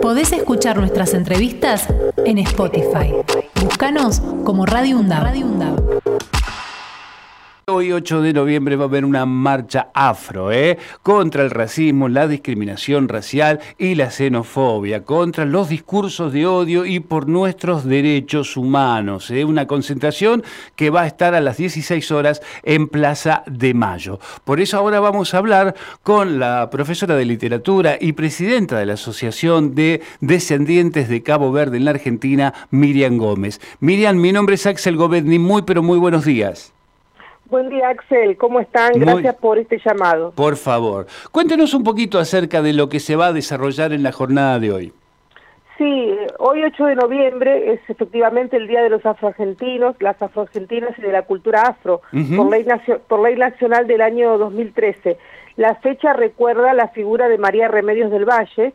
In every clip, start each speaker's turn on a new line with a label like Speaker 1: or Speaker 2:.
Speaker 1: Podés escuchar nuestras entrevistas en Spotify. Búscanos como Radio UNDAB.
Speaker 2: Hoy 8 de noviembre va a haber una marcha afro, ¿eh? Contra el racismo, la discriminación racial y la xenofobia, contra los discursos de odio y por nuestros derechos humanos. ¿eh? Una concentración que va a estar a las 16 horas en Plaza de Mayo. Por eso ahora vamos a hablar con la profesora de literatura y presidenta de la Asociación de Descendientes de Cabo Verde en la Argentina, Miriam Gómez. Miriam, mi nombre es Axel Govedni, muy pero muy buenos días.
Speaker 3: Buen día, Axel. ¿Cómo están? Gracias por este llamado.
Speaker 2: Por favor, cuéntenos un poquito acerca de lo que se va a desarrollar en la jornada de hoy.
Speaker 3: Sí, hoy 8 de noviembre es efectivamente el Día de los Afroargentinos, las afroargentinas y de la cultura afro, por, ley por ley nacional del año 2013. La fecha recuerda la figura de María Remedios del Valle,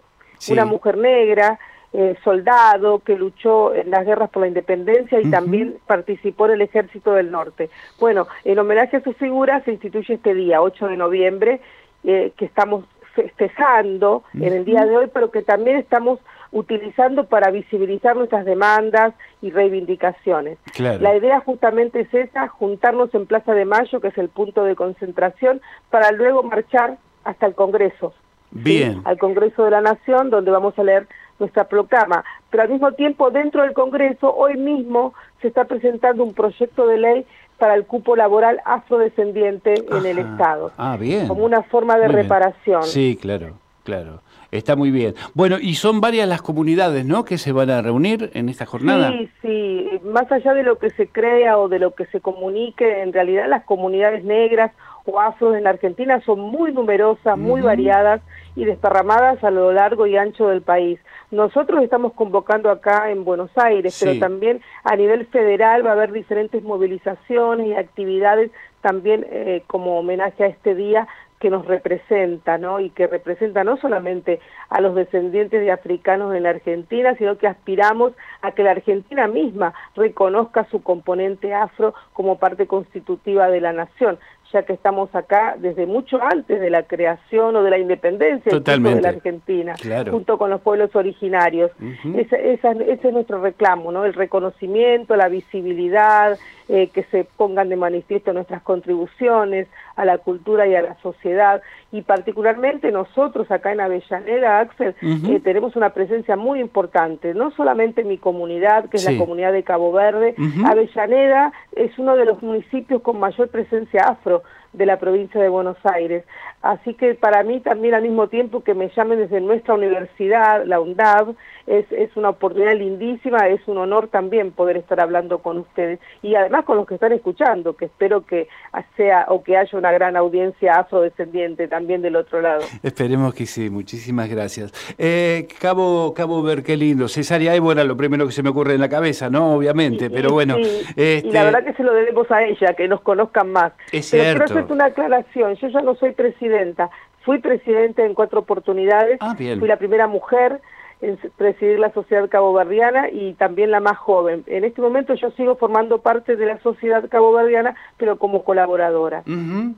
Speaker 3: una mujer negra, eh, soldado que luchó en las guerras por la independencia y también participó en el ejército del norte. Bueno, en homenaje a su figura se instituye este día, 8 de noviembre, eh, que estamos festejando en el día de hoy, pero que también estamos utilizando para visibilizar nuestras demandas y reivindicaciones. La idea justamente es esa, juntarnos en Plaza de Mayo, que es el punto de concentración, para luego marchar hasta el Congreso.
Speaker 2: Bien.
Speaker 3: Al Congreso de la Nación, donde vamos a leer nuestra proclama. Pero al mismo tiempo, dentro del Congreso, hoy mismo se está presentando un proyecto de ley para el cupo laboral afrodescendiente en el Estado.
Speaker 2: Ah, bien.
Speaker 3: Como una forma de reparación.
Speaker 2: Sí, claro, claro. Está muy bien. Bueno, y son varias las comunidades, ¿no?, que se van a reunir en esta jornada.
Speaker 3: Sí, sí. Más allá de lo que se crea o de lo que se comunique, en realidad las comunidades negras o afros en la Argentina son muy numerosas, muy variadas y desparramadas a lo largo y ancho del país. Nosotros estamos convocando acá en Buenos Aires, pero también a nivel federal va a haber diferentes movilizaciones y actividades también eh, como homenaje a este día que nos representa, ¿no? Y que representa no solamente a los descendientes de africanos en la Argentina, sino que aspiramos a que la Argentina misma reconozca su componente afro como parte constitutiva de la nación ya que estamos acá desde mucho antes de la creación o de la independencia de la Argentina, junto con los pueblos originarios. ese, es nuestro reclamo, ¿no? El reconocimiento, la visibilidad, eh, que se pongan de manifiesto nuestras contribuciones a la cultura y a la sociedad. Y particularmente nosotros acá en Avellaneda, Axel, eh, tenemos una presencia muy importante, no solamente en mi comunidad, que es la comunidad de Cabo Verde, Avellaneda es uno de los municipios con mayor presencia afro de la provincia de Buenos Aires. Así que para mí también al mismo tiempo que me llamen desde nuestra universidad, la UNDAV, es, es una oportunidad lindísima, es un honor también poder estar hablando con ustedes y además con los que están escuchando, que espero que sea o que haya una gran audiencia afrodescendiente también del otro lado.
Speaker 2: Esperemos que sí, muchísimas gracias. Eh, Cabo, Cabo Ver, qué lindo. Cesárea Évora, lo primero que se me ocurre en la cabeza, ¿no? Obviamente, pero bueno.
Speaker 3: Este... Y la verdad que se lo debemos a ella, que nos conozcan más.
Speaker 2: Es cierto.
Speaker 3: Hacerte una aclaración, yo ya no soy presidenta, fui presidenta en cuatro oportunidades,
Speaker 2: ah,
Speaker 3: fui la primera mujer, en presidir la sociedad caboverdiana y también la más joven. En este momento yo sigo formando parte de la sociedad caboverdiana, pero como colaboradora.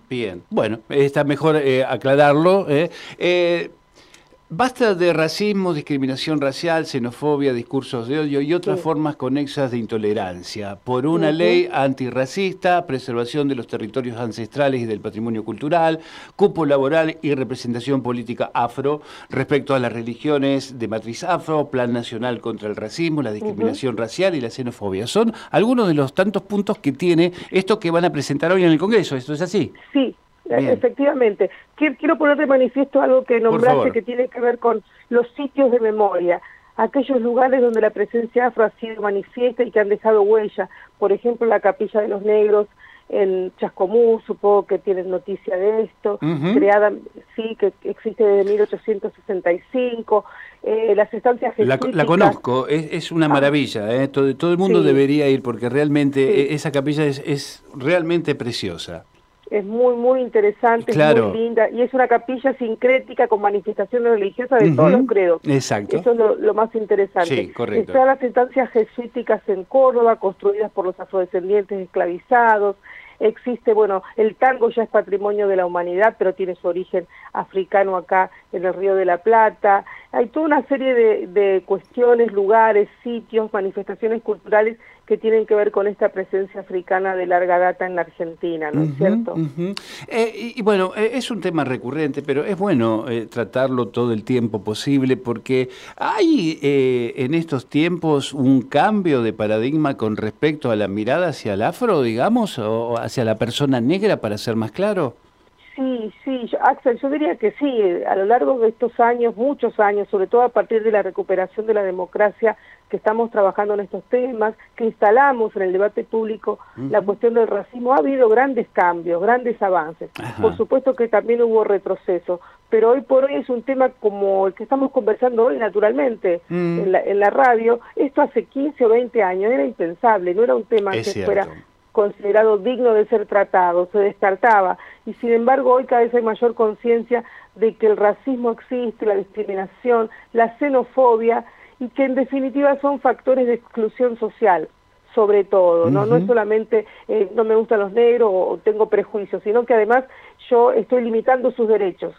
Speaker 2: Bien, bueno, está mejor eh, aclararlo. Eh. Eh, Basta de racismo, discriminación racial, xenofobia, discursos de odio y otras formas conexas de intolerancia por una ley antirracista, preservación de los territorios ancestrales y del patrimonio cultural, cupo laboral y representación política afro respecto a las religiones de matriz afro, plan nacional contra el racismo, la discriminación racial y la xenofobia. Son algunos de los tantos puntos que tiene esto que van a presentar hoy en el Congreso. ¿Esto es así?
Speaker 3: Sí, Efectivamente. Quiero poner de manifiesto algo que nombraste que tiene que ver con los sitios de memoria, aquellos lugares donde la presencia afro ha sido manifiesta y que han dejado huella. Por ejemplo, la Capilla de los Negros en Chascomú, supongo que tienen noticia de esto, creada, sí, que existe desde 1865, eh, las estancias
Speaker 2: la, la, conozco, es, una ah. maravilla, eh, todo, todo, el mundo debería ir porque realmente esa capilla es, es realmente preciosa
Speaker 3: es muy, muy interesante, es muy linda, y es una capilla sincrética con manifestaciones religiosas de todos los credos.
Speaker 2: Exacto.
Speaker 3: Eso es lo, más interesante.
Speaker 2: Sí, correcto.
Speaker 3: Están las estancias jesuíticas en Córdoba, construidas por los afrodescendientes esclavizados, existe, bueno, el tango ya es patrimonio de la humanidad, pero tiene su origen africano acá en el Río de la Plata, hay toda una serie de, cuestiones, lugares, sitios, manifestaciones culturales que tienen que ver con esta presencia africana de larga data en la Argentina, ¿no es cierto?
Speaker 2: Eh, y, bueno, eh, es un tema recurrente, pero es bueno eh, tratarlo todo el tiempo posible porque hay en estos tiempos un cambio de paradigma con respecto a la mirada hacia el afro, digamos, o hacia la persona negra, para ser más claro.
Speaker 3: Sí, sí, Axel, yo diría que sí, a lo largo de estos años, muchos años, sobre todo a partir de la recuperación de la democracia, que estamos trabajando en estos temas, que instalamos en el debate público la cuestión del racismo, ha habido grandes cambios, grandes avances. Por supuesto que también hubo retroceso, pero hoy por hoy es un tema como el que estamos conversando hoy naturalmente mm. en, la, en, la, radio. Esto hace 15 o 20 años era impensable, no era un tema que fuera considerado digno de ser tratado, se descartaba. Y sin embargo hoy cada vez hay mayor conciencia de que el racismo existe, la discriminación, la xenofobia, y que en definitiva son factores de exclusión social sobre todo, ¿no? No es solamente eh, no me gustan los negros o, tengo prejuicios, sino que además yo estoy limitando sus derechos.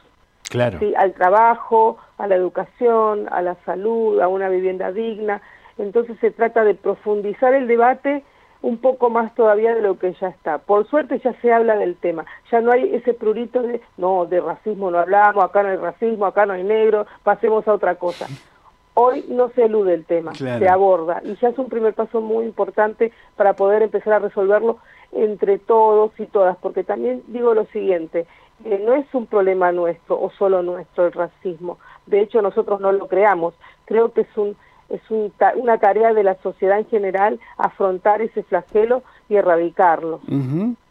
Speaker 2: Claro.
Speaker 3: Al trabajo, a la educación, a la salud, a una vivienda digna. Entonces se trata de profundizar el debate un poco más todavía de lo que ya está. Por suerte ya se habla del tema, ya no hay ese prurito de, no, de racismo no hablamos, acá no hay racismo, acá no hay negro, pasemos a otra cosa. Hoy no se elude el tema, se aborda y ya es un primer paso muy importante para poder empezar a resolverlo entre todos y todas, porque también digo lo siguiente, eh, no es un problema nuestro o solo nuestro el racismo, de hecho nosotros no lo creamos, creo que es un es una tarea de la sociedad en general afrontar ese flagelo y erradicarlo.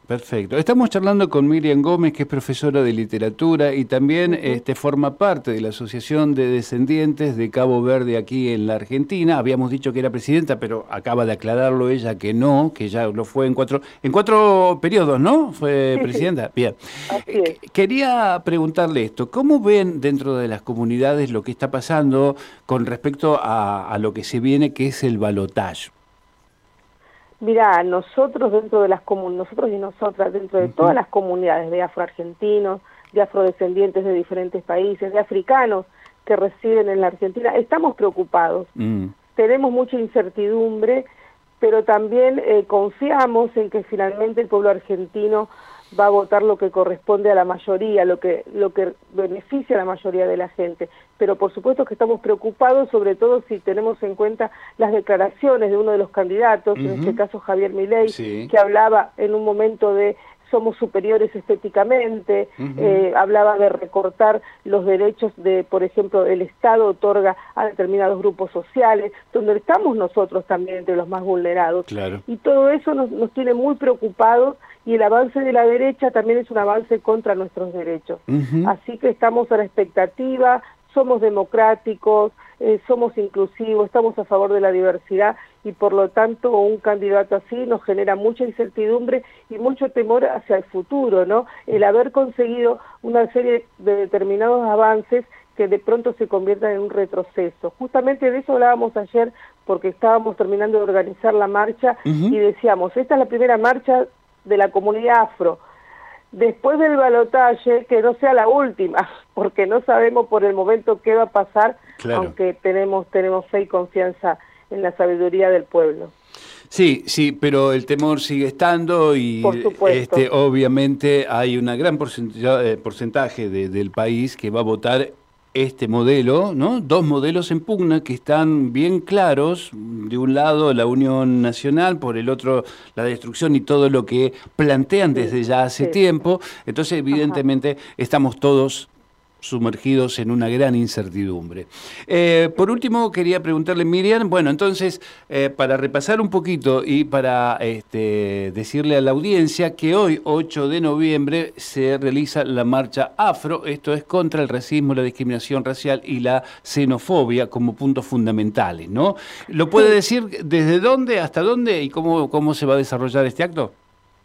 Speaker 2: Perfecto. Estamos charlando con Miriam Gómez, que es profesora de literatura y también este, forma parte de la Asociación de Descendientes de Cabo Verde aquí en la Argentina. Habíamos dicho que era presidenta, pero acaba de aclararlo ella que no, que ya lo fue en cuatro, en cuatro periodos, ¿no? Fue presidenta. Bien. Eh, quería preguntarle esto, ¿cómo ven dentro de las comunidades lo que está pasando con respecto a, a lo que se viene, que es el balotaje?
Speaker 3: Mira, nosotros dentro de las nosotros y nosotras dentro de todas las comunidades de afroargentinos, de afrodescendientes de diferentes países, de africanos que residen en la Argentina, estamos preocupados. Mm. Tenemos mucha incertidumbre, pero también eh, confiamos en que finalmente el pueblo argentino va a votar lo que corresponde a la mayoría, lo que, lo que beneficia a la mayoría de la gente. Pero por supuesto que estamos preocupados, sobre todo si tenemos en cuenta las declaraciones de uno de los candidatos, en este caso Javier Milei, que hablaba en un momento de somos superiores estéticamente, eh, hablaba de recortar los derechos de, por ejemplo, el Estado otorga a determinados grupos sociales, donde estamos nosotros también entre los más vulnerados. Y todo eso nos, nos tiene muy preocupados y el avance de la derecha también es un avance contra nuestros derechos. Así que estamos a la expectativa, somos democráticos, eh, somos inclusivos, estamos a favor de la diversidad y por lo tanto un candidato así nos genera mucha incertidumbre y mucho temor hacia el futuro, ¿no? El haber conseguido una serie de determinados avances que de pronto se conviertan en un retroceso. Justamente de eso hablábamos ayer porque estábamos terminando de organizar la marcha y decíamos, esta es la primera marcha de la comunidad afro. Después del balotaje, que no sea la última, porque no sabemos por el momento qué va a pasar, aunque tenemos, tenemos fe y confianza en la sabiduría del pueblo.
Speaker 2: Sí, sí, pero el temor sigue estando y este, obviamente hay una gran porcentaje, porcentaje del país que va a votar este modelo, ¿no? Dos modelos en pugna que están bien claros, de un lado la Unión Nacional, por el otro la destrucción y todo lo que plantean desde ya hace tiempo. Entonces, evidentemente, estamos todos sumergidos en una gran incertidumbre. Eh, por último, quería preguntarle, Miriam, bueno, entonces, eh, para repasar un poquito y para este, decirle a la audiencia que hoy, 8 de noviembre, se realiza la marcha afro, esto es contra el racismo, la discriminación racial y la xenofobia como puntos fundamentales, ¿no? ¿Lo puede decir desde dónde, hasta dónde y cómo, cómo se va a desarrollar este acto?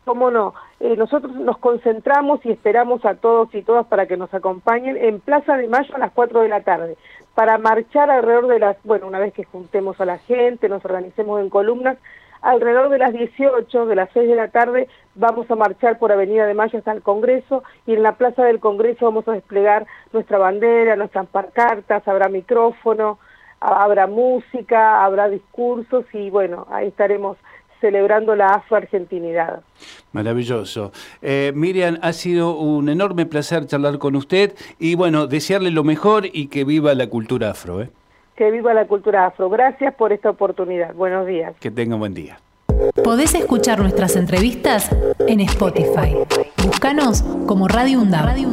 Speaker 3: Cómo no, eh, nosotros nos concentramos y esperamos a todos y todas para que nos acompañen en Plaza de Mayo a las 4 de la tarde, para marchar alrededor de las, bueno, una vez que juntemos a la gente, nos organicemos en columnas, alrededor de las 18, de las 6 de la tarde, vamos a marchar por Avenida de Mayo hasta el Congreso y en la Plaza del Congreso vamos a desplegar nuestra bandera, nuestras pancartas, habrá micrófono, habrá música, habrá discursos y bueno, ahí estaremos celebrando la afro-argentinidad.
Speaker 2: Maravilloso. Eh, Miriam, ha sido un enorme placer charlar con usted y bueno, desearle lo mejor y que viva la cultura afro. ¿eh?
Speaker 3: Que viva la cultura afro. Gracias por esta oportunidad. Buenos días.
Speaker 2: Que tenga un buen día.
Speaker 1: Podés escuchar nuestras entrevistas en Spotify. Búscanos como Radio UNDAV. Radio